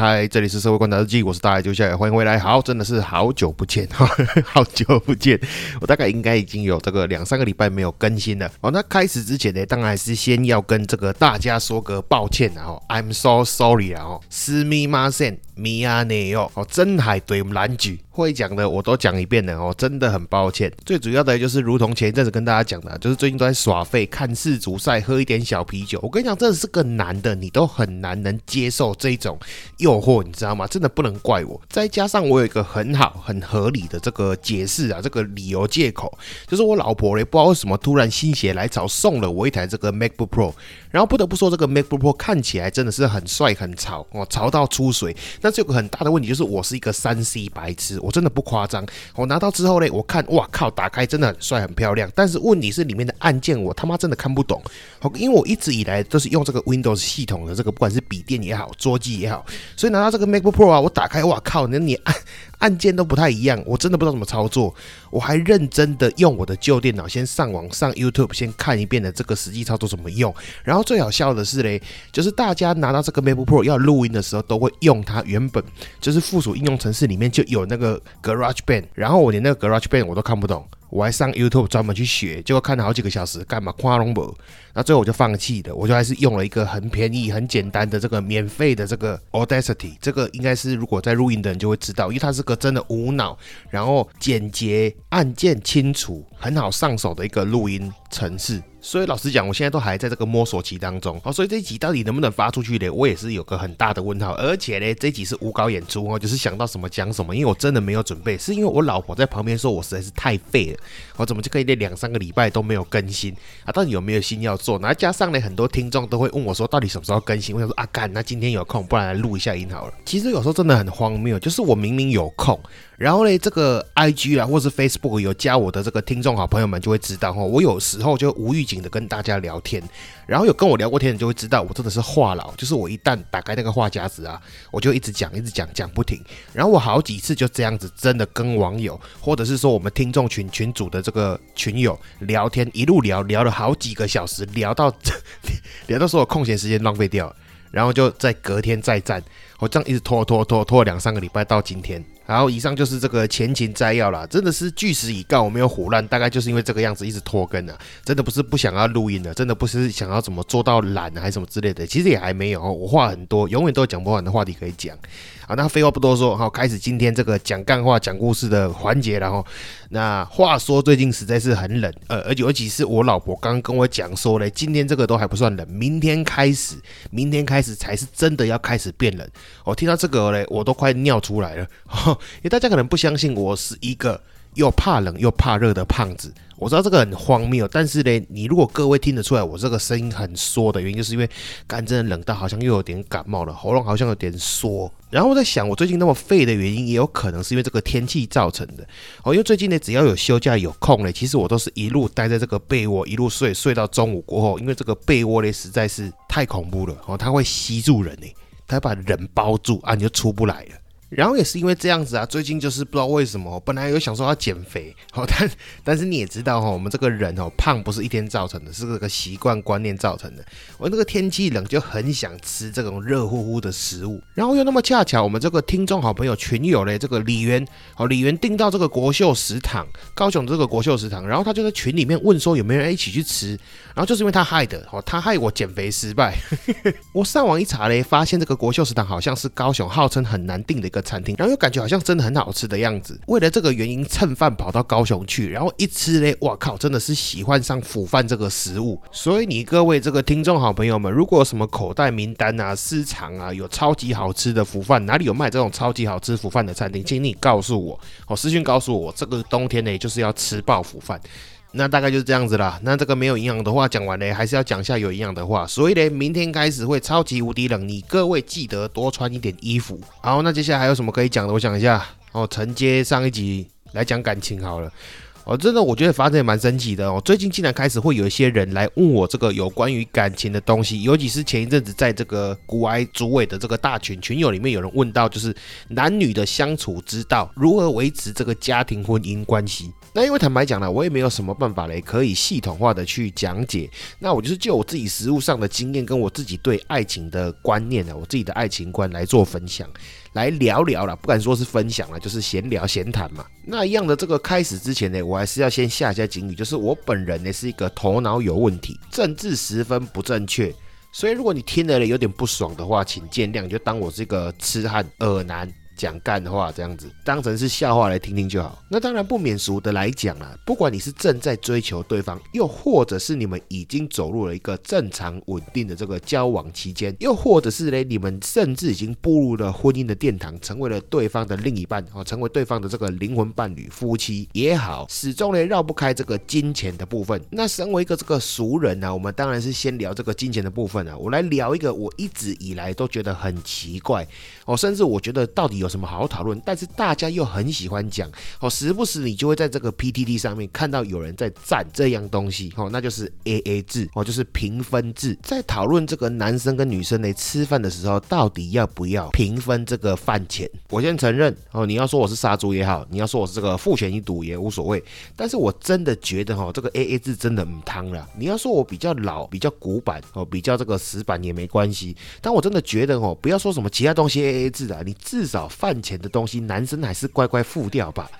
嗨，这里是社会观察日记，我是大爱就下欢迎回来。好，真的是好久不见，好久不见。我大概应该已经有这个两三个礼拜没有更新了。哦，那开始之前呢，当然还是先要跟这个大家说个抱歉啊。哦，I'm so sorry 啊。哦，私密马线。米亚内哦，哦，真海对我们蓝局会讲的我都讲一遍了哦，真的很抱歉。最主要的就是，如同前一阵子跟大家讲的，就是最近都在耍废，看世足赛，喝一点小啤酒。我跟你讲，真的是个男的，你都很难能接受这种诱惑，你知道吗？真的不能怪我。再加上我有一个很好、很合理的这个解释啊，这个理由借口，就是我老婆嘞，不知道为什么突然心血来潮送了我一台这个 MacBook Pro，然后不得不说，这个 MacBook Pro 看起来真的是很帅、很潮哦，潮到出水。那这个很大的问题就是我是一个三 C 白痴，我真的不夸张。我拿到之后呢，我看哇靠，打开真的很帅很漂亮。但是问题是里面的按键我他妈真的看不懂。好，因为我一直以来都是用这个 Windows 系统的这个，不管是笔电也好，桌机也好，所以拿到这个 MacBook Pro 啊，我打开哇靠，那你按。按键都不太一样，我真的不知道怎么操作。我还认真的用我的旧电脑先上网上 YouTube 先看一遍的这个实际操作怎么用。然后最好笑的是嘞，就是大家拿到这个 MacBook Pro 要录音的时候，都会用它原本就是附属应用程式里面就有那个 GarageBand，然后我连那个 GarageBand 我都看不懂。我还上 YouTube 专门去学，结果看了好几个小时，干嘛夸龙博？那最后我就放弃了，我就还是用了一个很便宜、很简单的这个免费的这个 Audacity。这个应该是如果在录音的人就会知道，因为它是个真的无脑，然后简洁、按键清楚、很好上手的一个录音程式。所以老实讲，我现在都还在这个摸索期当中。好，所以这一集到底能不能发出去呢？我也是有个很大的问号。而且呢，这一集是无稿演出哦，就是想到什么讲什么，因为我真的没有准备，是因为我老婆在旁边说我实在是太废了，我怎么就可以那两三个礼拜都没有更新啊？到底有没有心要做？然后加上呢，很多听众都会问我说，到底什么时候更新？我想说啊，干，那今天有空，不然来录一下音好了。其实有时候真的很荒谬，就是我明明有空。然后呢，这个 I G 啊，或是 Facebook 有加我的这个听众好朋友们就会知道哈，我有时候就无预警的跟大家聊天，然后有跟我聊过天的就会知道，我真的是话痨，就是我一旦打开那个话匣子啊，我就一直讲，一直讲，讲不停。然后我好几次就这样子，真的跟网友，或者是说我们听众群群主的这个群友聊天，一路聊聊了好几个小时，聊到 聊到所有空闲时间浪费掉，然后就在隔天再战，我这样一直拖拖拖拖了两三个礼拜到今天。然后以上就是这个前情摘要啦，真的是据实以告，我没有胡乱，大概就是因为这个样子一直拖更啊，真的不是不想要录音的，真的不是想要怎么做到懒还是什么之类的，其实也还没有，我话很多，永远都有讲不完的话题可以讲。好，那废话不多说，好，开始今天这个讲干话、讲故事的环节，然后，那话说最近实在是很冷，呃，而且尤其是我老婆刚刚跟我讲说嘞，今天这个都还不算冷，明天开始，明天开始才是真的要开始变冷。我听到这个嘞，我都快尿出来了。因为大家可能不相信我是一个又怕冷又怕热的胖子，我知道这个很荒谬，但是呢，你如果各位听得出来我这个声音很缩的原因，就是因为干真的冷到好像又有点感冒了，喉咙好像有点缩。然后我在想，我最近那么废的原因，也有可能是因为这个天气造成的。哦，因为最近呢，只要有休假有空呢，其实我都是一路待在这个被窝，一路睡睡到中午过后，因为这个被窝呢实在是太恐怖了哦，它会吸住人呢，它把人包住啊，你就出不来了。然后也是因为这样子啊，最近就是不知道为什么，本来有想说要减肥，好，但但是你也知道哈，我们这个人哦，胖不是一天造成的，是这个习惯观念造成的。我那个天气冷就很想吃这种热乎乎的食物，然后又那么恰巧，我们这个听众好朋友群友嘞，这个李元，哦，李元订到这个国秀食堂，高雄这个国秀食堂，然后他就在群里面问说有没有人一起去吃，然后就是因为他害的，哦，他害我减肥失败。我上网一查嘞，发现这个国秀食堂好像是高雄号称很难订的一个。餐厅，然后又感觉好像真的很好吃的样子。为了这个原因蹭饭跑到高雄去，然后一吃嘞，哇靠，真的是喜欢上腐饭这个食物。所以你各位这个听众好朋友们，如果有什么口袋名单啊、私藏啊，有超级好吃的腐饭，哪里有卖这种超级好吃腐饭的餐厅，请你告诉我，哦，私讯告诉我，这个冬天呢就是要吃爆腐饭。那大概就是这样子啦。那这个没有营养的话讲完嘞，还是要讲一下有营养的话。所以嘞，明天开始会超级无敌冷，你各位记得多穿一点衣服。好，那接下来还有什么可以讲的？我想一下。哦，承接上一集来讲感情好了。哦，真的，我觉得发生也蛮神奇的哦。最近竟然开始会有一些人来问我这个有关于感情的东西，尤其是前一阵子在这个古埃主委的这个大群群友里面，有人问到就是男女的相处之道，如何维持这个家庭婚姻关系。那因为坦白讲呢，我也没有什么办法嘞，可以系统化的去讲解。那我就是就我自己实物上的经验，跟我自己对爱情的观念呢，我自己的爱情观来做分享。来聊聊啦，不敢说是分享了，就是闲聊闲谈嘛。那一样的这个开始之前呢，我还是要先下一下警语，就是我本人呢是一个头脑有问题，政治十分不正确，所以如果你听了有点不爽的话，请见谅，就当我是一个痴汉耳男。讲干话这样子，当成是笑话来听听就好。那当然不免俗的来讲啊，不管你是正在追求对方，又或者是你们已经走入了一个正常稳定的这个交往期间，又或者是嘞你们甚至已经步入了婚姻的殿堂，成为了对方的另一半哦，成为对方的这个灵魂伴侣、夫妻也好，始终呢绕不开这个金钱的部分。那身为一个这个俗人呢，我们当然是先聊这个金钱的部分啊。我来聊一个我一直以来都觉得很奇怪哦，甚至我觉得到底有。什么好好讨论？但是大家又很喜欢讲哦，时不时你就会在这个 PTT 上面看到有人在赞这样东西哦，那就是 AA 制哦，就是平分制。在讨论这个男生跟女生呢吃饭的时候，到底要不要平分这个饭钱？我先承认哦，你要说我是杀猪也好，你要说我是这个父权一赌也无所谓。但是我真的觉得哦，这个 AA 制真的唔汤了。你要说我比较老、比较古板哦，比较这个死板也没关系。但我真的觉得哦，不要说什么其他东西 AA 制啊，你至少。饭钱的东西，男生还是乖乖付掉吧。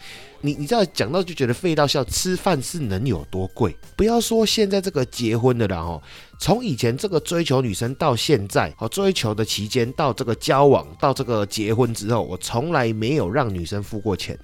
你你知道讲到就觉得费到笑，吃饭是能有多贵？不要说现在这个结婚的了哦，从以前这个追求女生到现在，哦追求的期间到这个交往到这个结婚之后，我从来没有让女生付过钱。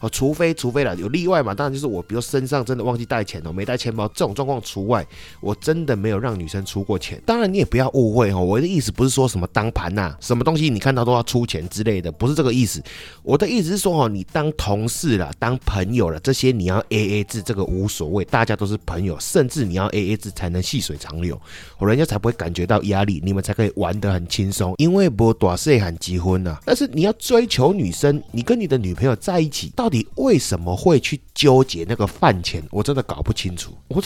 哦，除非除非了有例外嘛，当然就是我，比如身上真的忘记带钱哦，没带钱包这种状况除外，我真的没有让女生出过钱。当然你也不要误会哦，我的意思不是说什么当盘呐，什么东西你看到都要出钱之类的，不是这个意思。我的意思是说哦，你当同事了，当朋友了，这些你要 A A 制，这个无所谓，大家都是朋友，甚至你要 A A 制才能细水长流，我人家才不会感觉到压力，你们才可以玩得很轻松，因为不短岁喊结婚呐。但是你要追求女生，你跟你的女朋友在一起，到底为什么会去纠结那个饭钱？我真的搞不清楚。我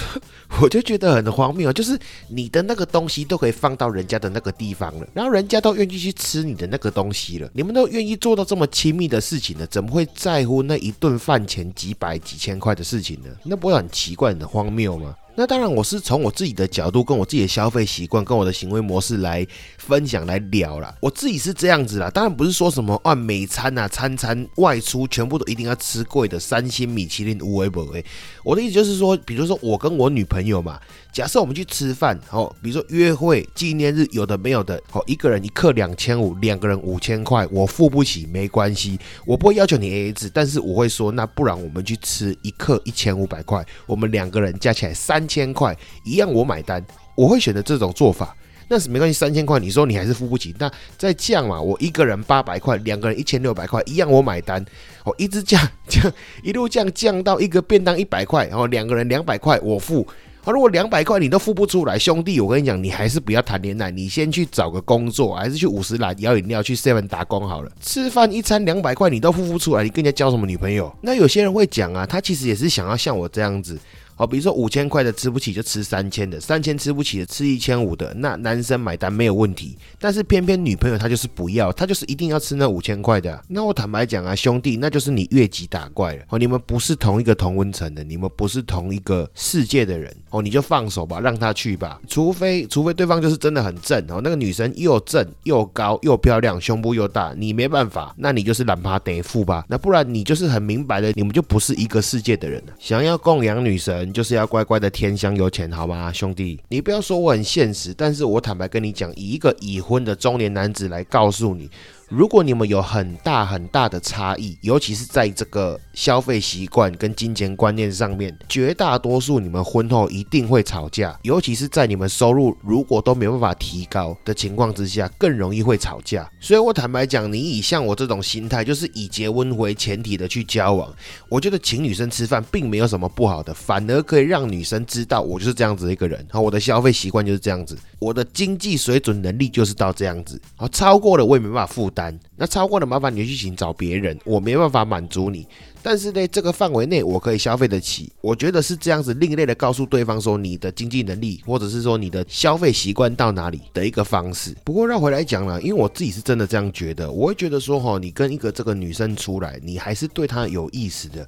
我就觉得很荒谬，就是你的那个东西都可以放到人家的那个地方了，然后人家都愿意去吃你的那个东西了，你们都愿意做到这么亲密的事情了？怎么会在乎那一顿饭钱几百几千块的事情呢？那不会很奇怪、很荒谬吗？那当然，我是从我自己的角度，跟我自己的消费习惯，跟我的行为模式来分享、来聊啦。我自己是这样子啦，当然不是说什么啊，每餐啊、餐餐外出全部都一定要吃贵的三星米其林无为不为。我的意思就是说，比如说我跟我女朋友嘛。假设我们去吃饭，哦，比如说约会、纪念日，有的没有的，哦，一个人一克两千五，两个人五千块，我付不起没关系，我不会要求你 A A 制，但是我会说，那不然我们去吃一克一千五百块，我们两个人加起来三千块，一样我买单，我会选择这种做法，那是没关系，三千块你说你还是付不起，那再降嘛，我一个人八百块，两个人一千六百块，一样我买单，我一直降降，一路降降到一个便当一百块，然后两个人两百块我付。啊，如果两百块你都付不出来，兄弟，我跟你讲，你还是不要谈恋爱，你先去找个工作，还是去五十来摇饮料，去 seven 打工好了。吃饭一餐两百块你都付不出来，你跟人家交什么女朋友？那有些人会讲啊，他其实也是想要像我这样子。好，比如说五千块的吃不起就吃三千的，三千吃不起的吃一千五的，那男生买单没有问题。但是偏偏女朋友她就是不要，她就是一定要吃那五千块的。那我坦白讲啊，兄弟，那就是你越级打怪了。哦，你们不是同一个同温层的，你们不是同一个世界的人。哦，你就放手吧，让他去吧。除非除非对方就是真的很正哦，那个女生又正又高又漂亮，胸部又大，你没办法，那你就是懒趴得付吧。那不然你就是很明白的，你们就不是一个世界的人了。想要供养女神。就是要乖乖的添香油钱，好吗，兄弟？你不要说我很现实，但是我坦白跟你讲，以一个已婚的中年男子来告诉你。如果你们有很大很大的差异，尤其是在这个消费习惯跟金钱观念上面，绝大多数你们婚后一定会吵架，尤其是在你们收入如果都没办法提高的情况之下，更容易会吵架。所以我坦白讲，你以像我这种心态，就是以结婚为前提的去交往，我觉得请女生吃饭并没有什么不好的，反而可以让女生知道我就是这样子一个人，好，我的消费习惯就是这样子，我的经济水准能力就是到这样子，好，超过了我也没办法负担，那超过了麻烦你去寻找别人，我没办法满足你。但是呢，这个范围内我可以消费得起，我觉得是这样子另类的告诉对方说你的经济能力，或者是说你的消费习惯到哪里的一个方式。不过绕回来讲了，因为我自己是真的这样觉得，我会觉得说哈，你跟一个这个女生出来，你还是对她有意思的，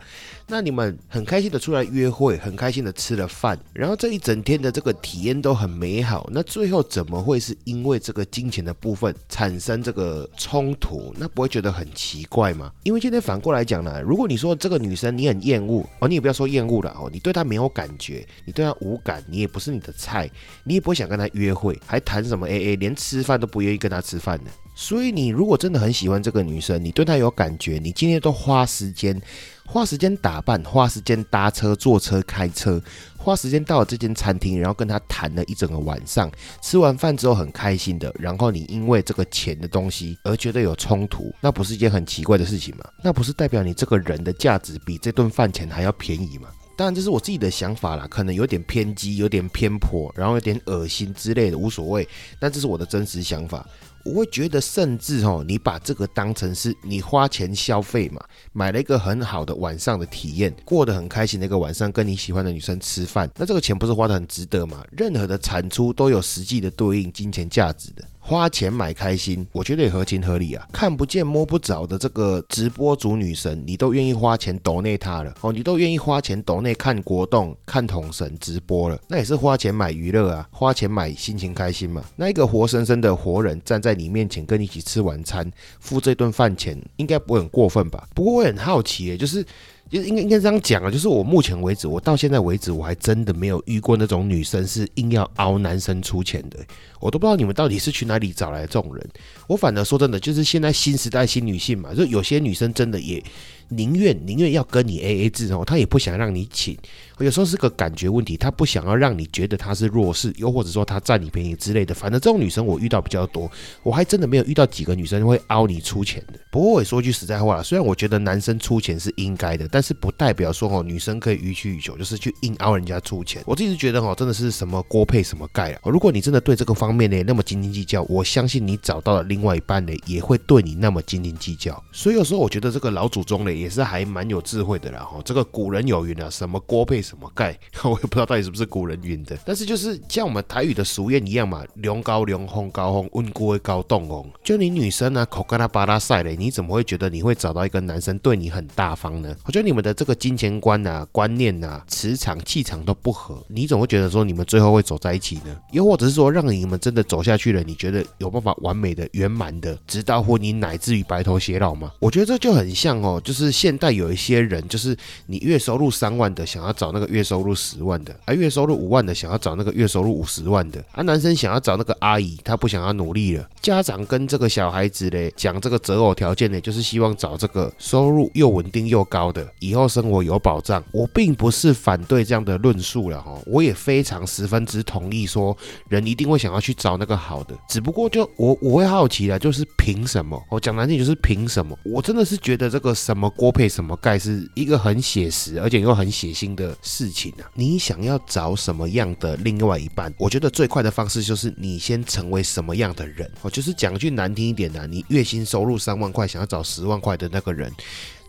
那你们很开心的出来约会，很开心的吃了饭，然后这一整天的这个体验都很美好，那最后怎么会是因为这个金钱的部分产生这个冲突？那不会觉得很奇怪吗？因为今天反过来讲呢，如果你说。这个女生你很厌恶哦，你也不要说厌恶了哦，你对她没有感觉，你对她无感，你也不是你的菜，你也不会想跟她约会，还谈什么 A A，连吃饭都不愿意跟她吃饭呢。所以你如果真的很喜欢这个女生，你对她有感觉，你今天都花时间。花时间打扮，花时间搭车、坐车、开车，花时间到了这间餐厅，然后跟她谈了一整个晚上。吃完饭之后很开心的，然后你因为这个钱的东西而觉得有冲突，那不是一件很奇怪的事情吗？那不是代表你这个人的价值比这顿饭钱还要便宜吗？当然这是我自己的想法啦，可能有点偏激、有点偏颇，然后有点恶心之类的，无所谓。但这是我的真实想法。我会觉得，甚至哦，你把这个当成是你花钱消费嘛，买了一个很好的晚上的体验，过得很开心的一个晚上，跟你喜欢的女生吃饭，那这个钱不是花的很值得吗？任何的产出都有实际的对应金钱价值的。花钱买开心，我觉得也合情合理啊。看不见摸不着的这个直播主女神，你都愿意花钱抖内她了哦，你都愿意花钱抖内看国栋、看统神直播了，那也是花钱买娱乐啊，花钱买心情开心嘛。那一个活生生的活人站在你面前跟你一起吃晚餐，付这顿饭钱，应该不会很过分吧？不过我很好奇，就是。就应该应该这样讲啊，就是我目前为止，我到现在为止，我还真的没有遇过那种女生是硬要熬男生出钱的。我都不知道你们到底是去哪里找来这种人。我反而说真的，就是现在新时代新女性嘛，就有些女生真的也。宁愿宁愿要跟你 A A 制哦，她也不想让你请。有时候是个感觉问题，她不想要让你觉得她是弱势，又或者说她占你便宜之类的。反正这种女生我遇到比较多，我还真的没有遇到几个女生会凹你出钱的。不过我也说句实在话，虽然我觉得男生出钱是应该的，但但是不代表说哦女生可以予取予求，就是去硬凹人家出钱。我自己觉得哦，真的是什么锅配什么盖啊。如果你真的对这个方面呢那么斤斤计较，我相信你找到了另外一半呢也会对你那么斤斤计较。所以有时候我觉得这个老祖宗呢。也是还蛮有智慧的啦哈，这个古人有云啊，什么锅配什么盖，我也不知道到底是不是古人云的，但是就是像我们台语的俗谚一样嘛，龙高龙红高红，温锅高冻红。就你女生呢，口干他巴拉晒嘞，你怎么会觉得你会找到一个男生对你很大方呢？我觉得你们的这个金钱观啊、观念啊、磁场气场都不合，你总会觉得说你们最后会走在一起呢？又或者是说让你们真的走下去了，你觉得有办法完美的、圆满的，直到婚姻乃至于白头偕老吗？我觉得这就很像哦，就是。现代有一些人，就是你月收入三万的，想要找那个月收入十万的；而月收入五万的，想要找那个月收入五十万的。啊，男生想要找那个阿姨，他不想要努力了。家长跟这个小孩子嘞讲这个择偶条件呢，就是希望找这个收入又稳定又高的，以后生活有保障。我并不是反对这样的论述了哈，我也非常十分之同意说，人一定会想要去找那个好的。只不过就我我会好奇了，就是凭什么？我讲难听就是凭什么？我真的是觉得这个什么。锅配什么盖是一个很写实，而且又很血腥的事情啊！你想要找什么样的另外一半？我觉得最快的方式就是你先成为什么样的人。我就是讲句难听一点的，你月薪收入三万块，想要找十万块的那个人。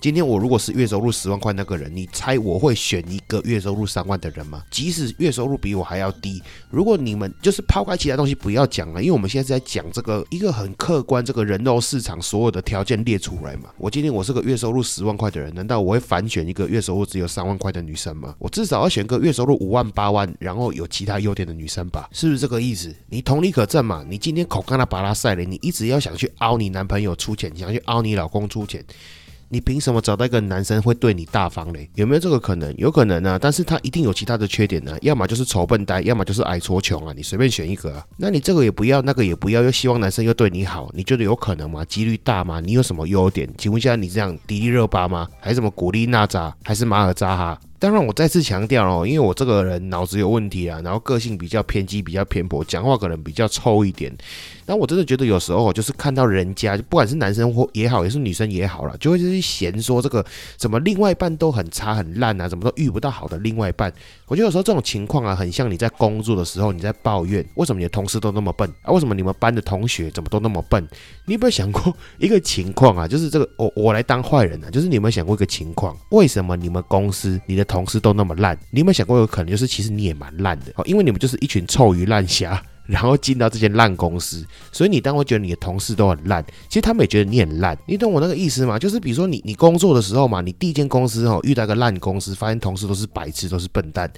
今天我如果是月收入十万块那个人，你猜我会选一个月收入三万的人吗？即使月收入比我还要低，如果你们就是抛开其他东西不要讲了，因为我们现在是在讲这个一个很客观，这个人肉市场所有的条件列出来嘛。我今天我是个月收入十万块的人，难道我会反选一个月收入只有三万块的女生吗？我至少要选个月收入五万八万，然后有其他优点的女生吧？是不是这个意思？你同理可证嘛？你今天口干了巴拉塞了，你一直要想去凹你男朋友出钱，想去凹你老公出钱。你凭什么找到一个男生会对你大方嘞？有没有这个可能？有可能啊，但是他一定有其他的缺点呢，要么就是丑笨呆，要么就是矮矬穷啊，你随便选一个啊。那你这个也不要，那个也不要，又希望男生又对你好，你觉得有可能吗？几率大吗？你有什么优点？请问一下，你这样迪丽热巴吗？还是什么古力娜扎？还是马尔扎哈？当然，我再次强调哦，因为我这个人脑子有问题啊，然后个性比较偏激、比较偏颇，讲话可能比较臭一点。但我真的觉得有时候就是看到人家，不管是男生或也好，也是女生也好了，就会去嫌说这个什么另外一半都很差很烂啊，怎么都遇不到好的另外一半。我觉得有时候这种情况啊，很像你在工作的时候你在抱怨，为什么你的同事都那么笨啊？为什么你们班的同学怎么都那么笨？你有没有想过一个情况啊？就是这个我我来当坏人啊？就是你有没有想过一个情况？为什么你们公司你的同事都那么烂？你有没有想过有可能就是其实你也蛮烂的哦？因为你们就是一群臭鱼烂虾，然后进到这间烂公司，所以你当会觉得你的同事都很烂，其实他们也觉得你很烂。你懂我那个意思吗？就是比如说你你工作的时候嘛，你第一间公司哦遇到个烂公司，发现同事都是白痴，都是笨蛋，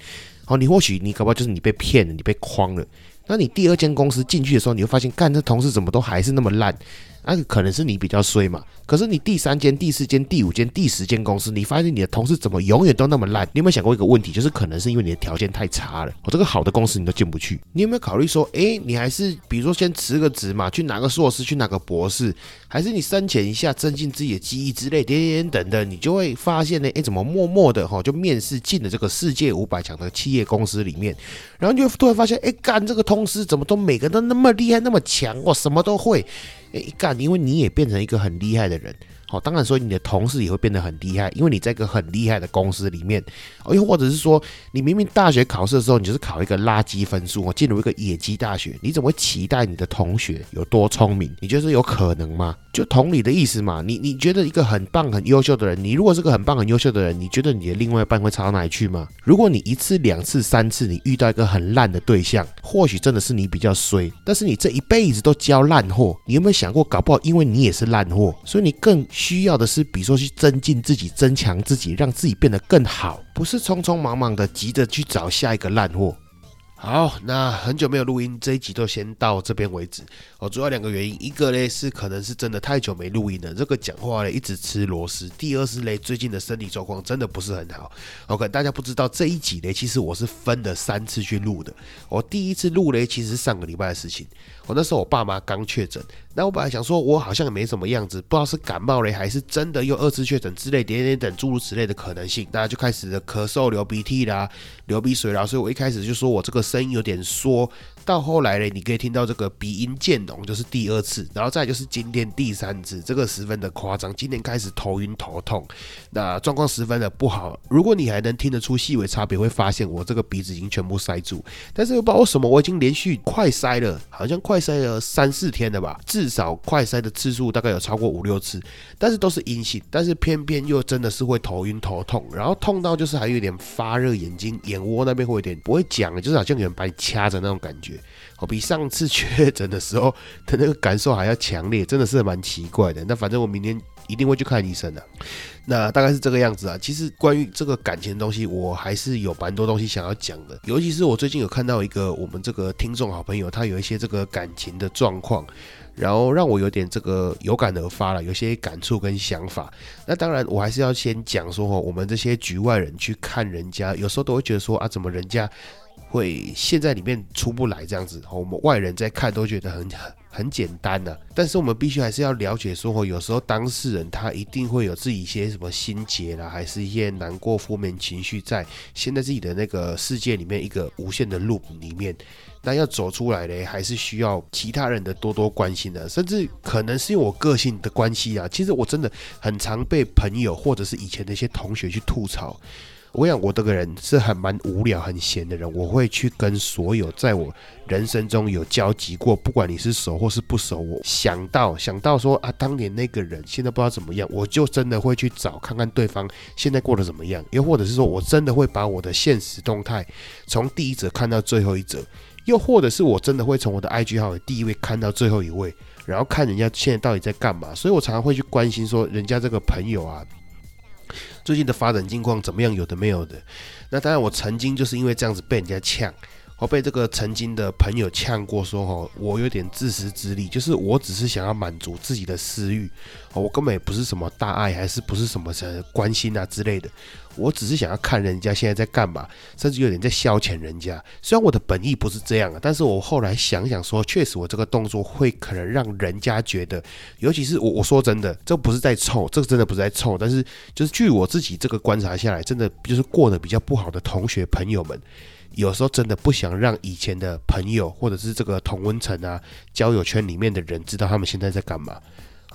哦，你或许你搞不好就是你被骗了，你被诓了。那你第二间公司进去的时候，你会发现，干这同事怎么都还是那么烂。那可能是你比较衰嘛，可是你第三间、第四间、第五间、第十间公司，你发现你的同事怎么永远都那么烂？你有没有想过一个问题，就是可能是因为你的条件太差了，我这个好的公司你都进不去。你有没有考虑说，哎，你还是比如说先辞个职嘛，去拿个硕士，去拿个博士，还是你深潜一下，增进自己的记忆之类，点点等等，你就会发现呢，哎，怎么默默的哈就面试进了这个世界五百强的企业公司里面，然后就突然发现，哎，干这个同事怎么都每个都那么厉害，那么强，我什么都会。哎一干，因为你也变成一个很厉害的人。好，当然说你的同事也会变得很厉害，因为你在一个很厉害的公司里面，又或者是说你明明大学考试的时候你就是考一个垃圾分数，我进入一个野鸡大学，你怎么会期待你的同学有多聪明？你觉得有可能吗？就同理的意思嘛。你你觉得一个很棒很优秀的人，你如果是个很棒很优秀的人，你觉得你的另外一半会差到哪里去吗？如果你一次两次三次你遇到一个很烂的对象，或许真的是你比较衰，但是你这一辈子都交烂货，你有没有想过，搞不好因为你也是烂货，所以你更。需要的是，比如说去增进自己、增强自己，让自己变得更好，不是匆匆忙忙的急着去找下一个烂货。好，那很久没有录音，这一集就先到这边为止。哦，主要两个原因，一个嘞是可能是真的太久没录音了，这个讲话嘞一直吃螺丝；第二是嘞最近的身体状况真的不是很好。OK，大家不知道这一集嘞，其实我是分了三次去录的。我第一次录嘞，其实是上个礼拜的事情。那时候我爸妈刚确诊，那我本来想说，我好像也没什么样子，不知道是感冒了，还是真的又二次确诊之类点点等诸如此类的可能性，那就开始咳嗽、流鼻涕啦、流鼻水啦，所以我一开始就说我这个声音有点缩。到后来呢，你可以听到这个鼻音渐浓，就是第二次，然后再就是今天第三次，这个十分的夸张。今天开始头晕头痛，那状况十分的不好。如果你还能听得出细微差别，会发现我这个鼻子已经全部塞住。但是又不知道为什么，我已经连续快塞了，好像快塞了三四天了吧，至少快塞的次数大概有超过五六次，但是都是阴性。但是偏偏又真的是会头晕头痛，然后痛到就是还有点发热，眼睛眼窝那边会有点不会讲，就是好像有人把你掐着那种感觉。我比上次确诊的时候的那个感受还要强烈，真的是蛮奇怪的。那反正我明天一定会去看医生的。那大概是这个样子啊。其实关于这个感情的东西，我还是有蛮多东西想要讲的。尤其是我最近有看到一个我们这个听众好朋友，他有一些这个感情的状况，然后让我有点这个有感而发了，有些感触跟想法。那当然，我还是要先讲说，我们这些局外人去看人家，有时候都会觉得说啊，怎么人家。会陷在里面出不来这样子，我们外人在看都觉得很很简单的，但是我们必须还是要了解说，有时候当事人他一定会有自己一些什么心结啦，还是一些难过负面情绪在现在自己的那个世界里面一个无限的 loop 里面，那要走出来嘞，还是需要其他人的多多关心的，甚至可能是因为我个性的关系啊，其实我真的很常被朋友或者是以前的一些同学去吐槽。我想，我这个人是很蛮无聊、很闲的人。我会去跟所有在我人生中有交集过，不管你是熟或是不熟，我想到想到说啊，当年那个人现在不知道怎么样，我就真的会去找看看对方现在过得怎么样。又或者是说我真的会把我的现实动态从第一则看到最后一则，又或者是我真的会从我的 IG 号的第一位看到最后一位，然后看人家现在到底在干嘛。所以我常常会去关心说，人家这个朋友啊。最近的发展近况怎么样？有的没有的。那当然，我曾经就是因为这样子被人家呛，我被这个曾经的朋友呛过，说哦，我有点自私自利，就是我只是想要满足自己的私欲，我根本也不是什么大爱，还是不是什么什关心啊之类的，我只是想要看人家现在在干嘛，甚至有点在消遣人家。虽然我的本意不是这样啊，但是我后来想想说，确实我这个动作会可能让人家觉得，尤其是我我说真的，这不是在臭，这个真的不是在臭，但是就是据我自己这个观察下来，真的就是过得比较不好的同学朋友们。有时候真的不想让以前的朋友，或者是这个同温层啊、交友圈里面的人知道他们现在在干嘛。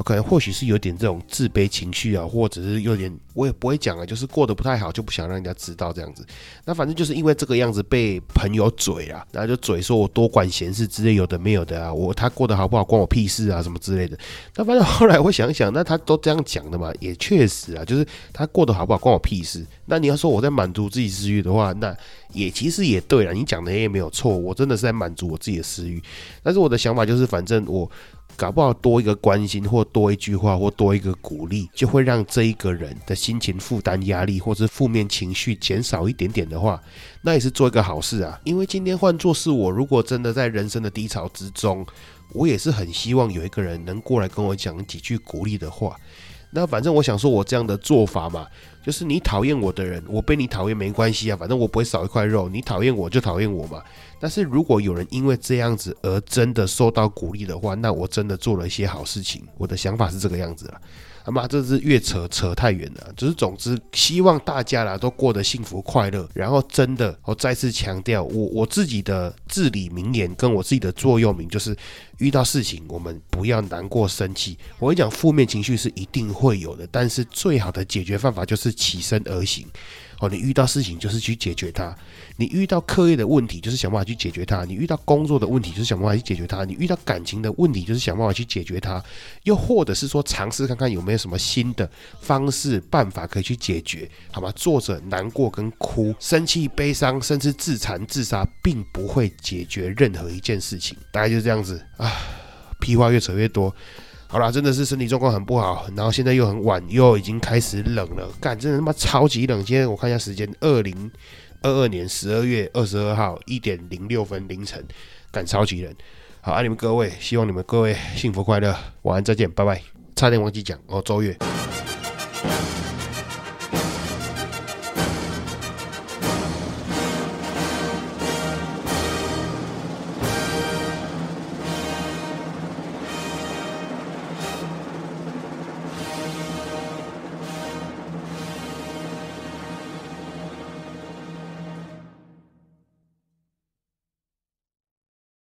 可能或许是有点这种自卑情绪啊，或者是有点我也不会讲啊，就是过得不太好，就不想让人家知道这样子。那反正就是因为这个样子被朋友嘴啊，然后就嘴说我多管闲事之类有的没有的啊，我他过得好不好关我屁事啊什么之类的。那反正后来我想想，那他都这样讲的嘛，也确实啊，就是他过得好不好关我屁事。那你要说我在满足自己私欲的话，那也其实也对了，你讲的也没有错，我真的是在满足我自己的私欲。但是我的想法就是，反正我。搞不好多一个关心，或多一句话，或多一个鼓励，就会让这一个人的心情负担、压力，或是负面情绪减少一点点的话，那也是做一个好事啊。因为今天换做是我，如果真的在人生的低潮之中，我也是很希望有一个人能过来跟我讲几句鼓励的话。那反正我想说，我这样的做法嘛，就是你讨厌我的人，我被你讨厌没关系啊，反正我不会少一块肉。你讨厌我就讨厌我嘛。但是如果有人因为这样子而真的受到鼓励的话，那我真的做了一些好事情。我的想法是这个样子了。他妈，这是越扯扯太远了。就是总之，希望大家啦都过得幸福快乐。然后真的，我再次强调，我我自己的至理名言跟我自己的座右铭就是：遇到事情我们不要难过生气。我跟你讲，负面情绪是一定会有的，但是最好的解决方法就是起身而行。哦，你遇到事情就是去解决它；你遇到课业的问题就是想办法去解决它；你遇到工作的问题就是想办法去解决它；你遇到感情的问题就是想办法去解决它；又或者是说尝试看看有没有什么新的方式办法可以去解决，好吗？坐着难过跟哭、生气、悲伤，甚至自残、自杀，并不会解决任何一件事情。大概就是这样子啊，屁话越扯越多。好啦，真的是身体状况很不好，然后现在又很晚，又已经开始冷了。干，真的他妈超级冷！今天我看一下时间，二零二二年十二月二十二号一点零六分凌晨，干超级冷。好，爱你们各位，希望你们各位幸福快乐，晚安再见，拜拜。差点忘记讲哦，周月。